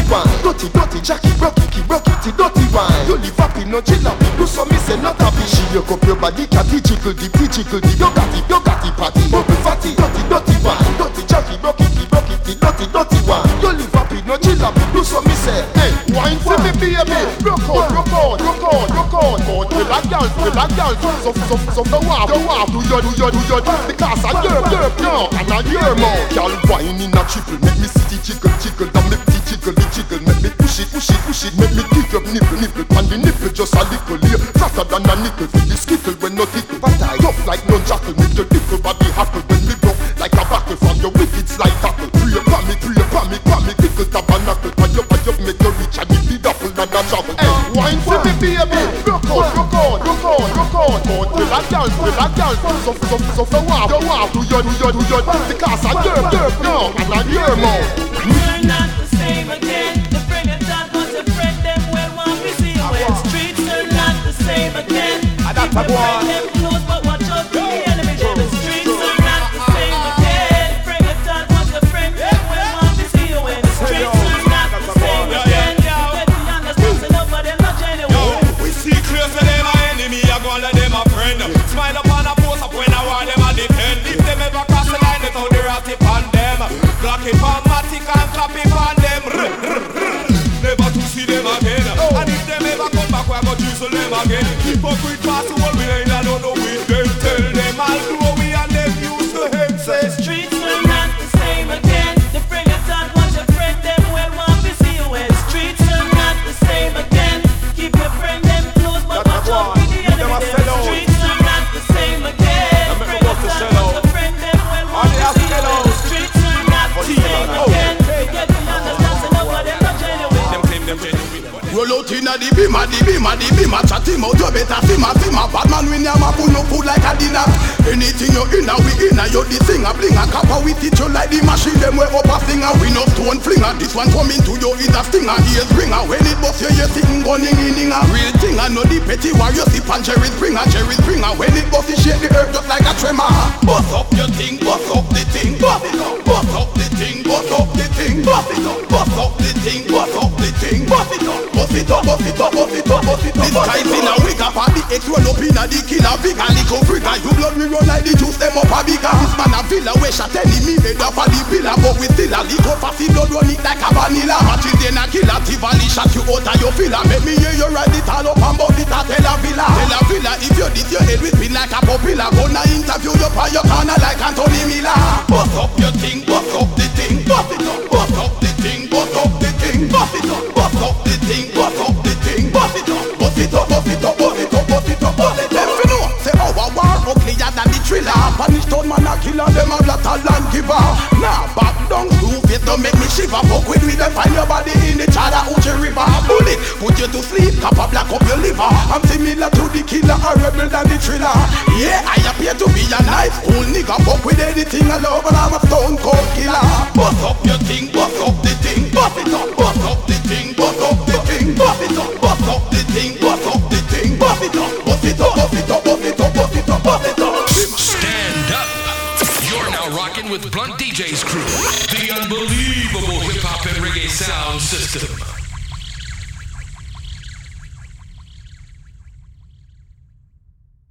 Dirty, dirty, Jackie, rocky, keep rocky, it, dirty one You live happy, no chill out, do some me say not happy Shake up your body, catty, the pee, jiggle the You got it, you got it, party, bubble, fatty, dirty, dirty one Dirty, Jackie, rocky, keep rocky, it, dirty, dirty one You live happy, no chill out, do some me say Hey, wine for me, baby Rock on, rock on, rock on, rock on. But we like girls, we like girls So, so, so, the war, the war Do your, do your, do your Because I yerp, yerp, no And I hear more. Girl wine in a triple Make me see jiggle, jiggle And make me jiggle, jiggle Make me push it, push it, push it Make me kick up nipple, nipple And the nipple just a little here Faster than a nickel For the skittle when no tickle But I tough like no jackal Make the little body hackle When me go like a buckle From your wicked slide tackle Pray pa me, pray pa me, pa me Tickle tabernacle Pan you, pan you Make you reach and the big apple and a juggle Hey, wine for me baby Rock on, rock on, rock on, rock on But we like girls, we like girls So, so, so, so, wow, so, wow Do your, do your, do your Because I yerp, yerp, no And I hear more that's a Keep them close, but watch out for the enemy. The streets are not the same again. Friend and that was a friend, them well want to see you when streets are not the same again. Get the understand, so nobody not genuine. We see clear say them enemy, I go and let them a friend. Smile upon a post up when I want them a defend. If them ever cross the line, it's how the rat it on them. Glock it on matic and clap it on them. Never to see them again. Oh. And if them ever come back, we go drizzle them again. Hypocrite pass I do inna the bima, the bima, the bima. Chat him out, you better simmer, simmer. Bad man when you ma pull no food like a dinner. Anything you inna, we inna. You the singer, bling a copper. We teach you like the machine. Them we up a singer. We no stone flinger. This one coming to you is a stinger. Ears bringer. When it bust you, you sing gunning in a real thing. I know the petty warrior sip on Jerry Springer, Jerry Springer. When it bust, it shake the earth just like a tremor. Bust up your thing, bust up the thing, bust it up, bust up the thing, bust up the thing, bust it up, bust up the thing, bust up the thing, bust it up, bust it up, it up, bust it up, bust it up. This guy's in a wig up and the X roll up in a the killer big and little freaker. You blood we run like the juice them up a bigger. This man a villa where shot enemy made up a the pillar, but we still a little fussy blood run it like a vanilla. Matches then a killer, Tivoli shot you out of your filler. Make me hear you ride it all up and bust it a tell a villa. Tell a villa if you did your head with me like a popular. Gonna interview you on your corner like Anthony Miller. Bust up your thing, bust up the thing, bust it up, bust up the thing, bust up the thing, bust it up, up the thing, bust up the thing, bust it up, bust it up, bust it up, thriller. Punish town man a killer, them a of land giver. Nah, back down two face don't make me shiver. Fuck with we them find your body in the Chada Uchi River. Bullet put you to sleep, cap a black up your liver. I'm similar to the killer, a rebel than the thriller. Yeah, I appear to be a nice cool nigga. Fuck with anything I love, and I'm a stone cold killer. Bust up your thing, bust up the thing, bust it up, bust up the thing, bust up the thing, bust it up, bust up the thing, bust up the thing, it bust it up, bust it up, bust it up, Stand up. You're now rocking with Blunt DJ's crew, the unbelievable hip hop and reggae sound system.